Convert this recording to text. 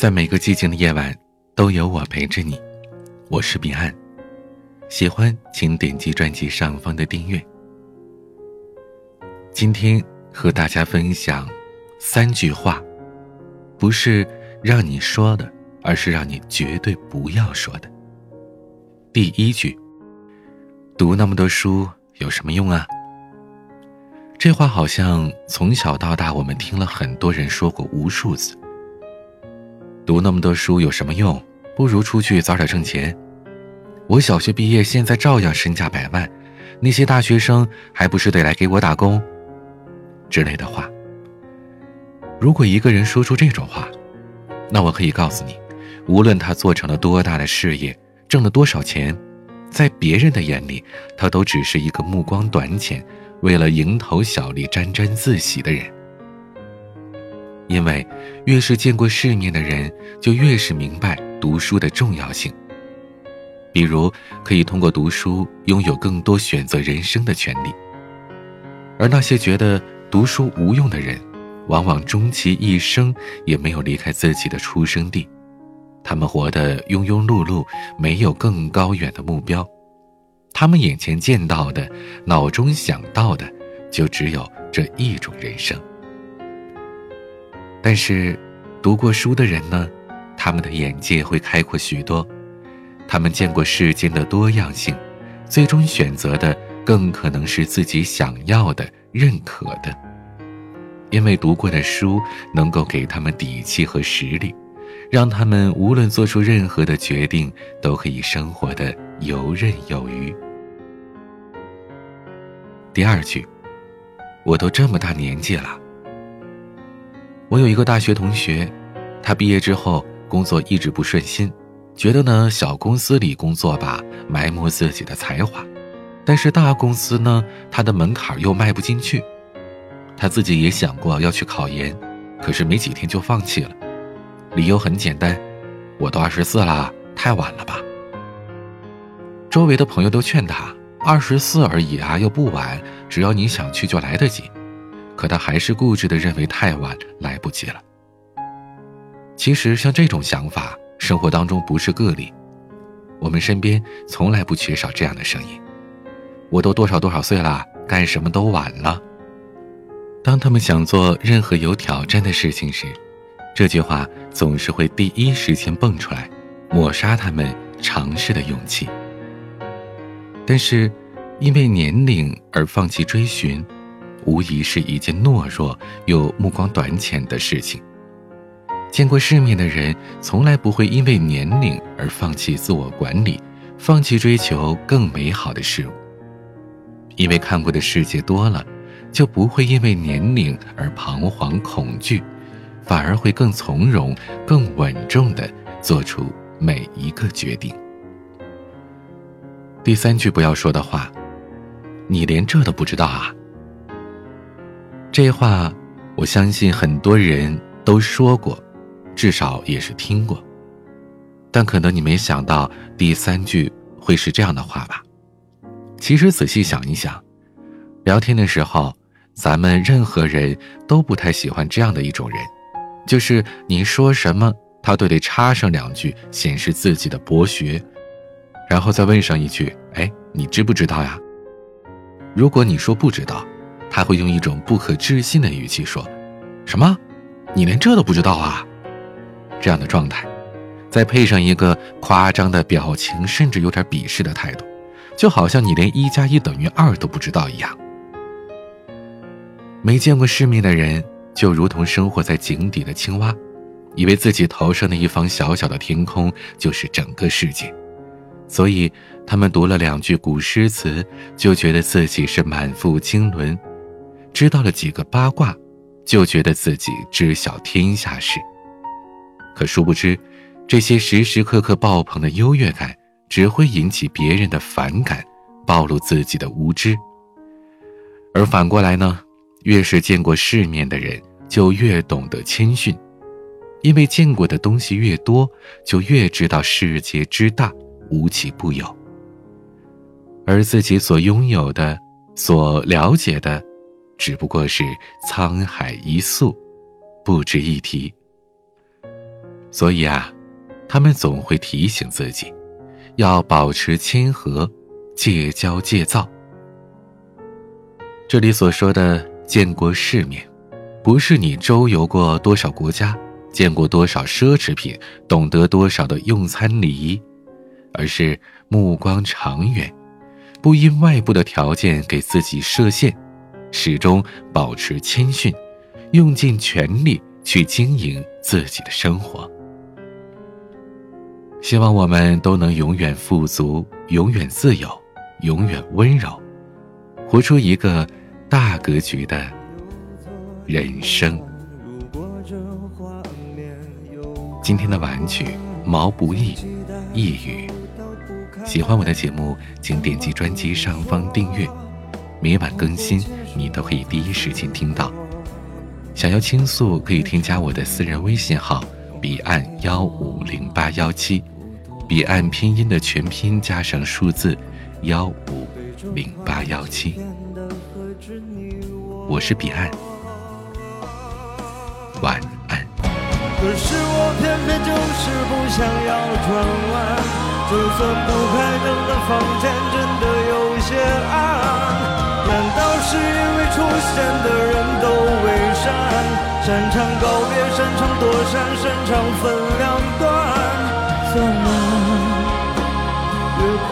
在每个寂静的夜晚，都有我陪着你。我是彼岸，喜欢请点击专辑上方的订阅。今天和大家分享三句话，不是让你说的，而是让你绝对不要说的。第一句：读那么多书有什么用啊？这话好像从小到大我们听了很多人说过无数次。读那么多书有什么用？不如出去早点挣钱。我小学毕业，现在照样身价百万，那些大学生还不是得来给我打工？之类的话。如果一个人说出这种话，那我可以告诉你，无论他做成了多大的事业，挣了多少钱，在别人的眼里，他都只是一个目光短浅，为了蝇头小利沾沾自喜的人。因为，越是见过世面的人，就越是明白读书的重要性。比如，可以通过读书拥有更多选择人生的权利。而那些觉得读书无用的人，往往终其一生也没有离开自己的出生地，他们活得庸庸碌碌，没有更高远的目标。他们眼前见到的，脑中想到的，就只有这一种人生。但是，读过书的人呢，他们的眼界会开阔许多，他们见过世间的多样性，最终选择的更可能是自己想要的、认可的。因为读过的书能够给他们底气和实力，让他们无论做出任何的决定，都可以生活的游刃有余。第二句，我都这么大年纪了。我有一个大学同学，他毕业之后工作一直不顺心，觉得呢小公司里工作吧埋没自己的才华，但是大公司呢他的门槛又迈不进去。他自己也想过要去考研，可是没几天就放弃了，理由很简单，我都二十四了，太晚了吧。周围的朋友都劝他，二十四而已啊，又不晚，只要你想去就来得及。可他还是固执的认为太晚来不及了。其实像这种想法，生活当中不是个例，我们身边从来不缺少这样的声音。我都多少多少岁了，干什么都晚了。当他们想做任何有挑战的事情时，这句话总是会第一时间蹦出来，抹杀他们尝试的勇气。但是，因为年龄而放弃追寻。无疑是一件懦弱又目光短浅的事情。见过世面的人，从来不会因为年龄而放弃自我管理，放弃追求更美好的事物。因为看过的世界多了，就不会因为年龄而彷徨恐惧，反而会更从容、更稳重地做出每一个决定。第三句不要说的话，你连这都不知道啊！这话，我相信很多人都说过，至少也是听过。但可能你没想到第三句会是这样的话吧？其实仔细想一想，聊天的时候，咱们任何人都不太喜欢这样的一种人，就是你说什么，他都得插上两句，显示自己的博学，然后再问上一句：“哎，你知不知道呀？”如果你说不知道。他会用一种不可置信的语气说：“什么？你连这都不知道啊？”这样的状态，再配上一个夸张的表情，甚至有点鄙视的态度，就好像你连一加一等于二都不知道一样。没见过世面的人，就如同生活在井底的青蛙，以为自己头上的一方小小的天空就是整个世界。所以，他们读了两句古诗词，就觉得自己是满腹经纶。知道了几个八卦，就觉得自己知晓天下事。可殊不知，这些时时刻刻爆棚的优越感，只会引起别人的反感，暴露自己的无知。而反过来呢，越是见过世面的人，就越懂得谦逊，因为见过的东西越多，就越知道世界之大，无奇不有。而自己所拥有的，所了解的。只不过是沧海一粟，不值一提。所以啊，他们总会提醒自己，要保持谦和，戒骄戒躁。这里所说的见过世面，不是你周游过多少国家，见过多少奢侈品，懂得多少的用餐礼仪，而是目光长远，不因外部的条件给自己设限，始终保持谦逊，用尽全力去经营自己的生活。希望我们都能永远富足，永远自由，永远温柔，活出一个大格局的人生。今天的晚曲毛不易，一语。喜欢我的节目，请点击专辑上方订阅，每晚更新，你都可以第一时间听到。想要倾诉，可以添加我的私人微信号。彼岸幺五零八幺七，彼岸拼音的全拼加上数字幺五零八幺七。我是彼岸，晚安。可是我偏偏就是不想要转弯，就算不开灯的房间善的人都伪善擅长告别擅长躲闪擅长分两端。算了哭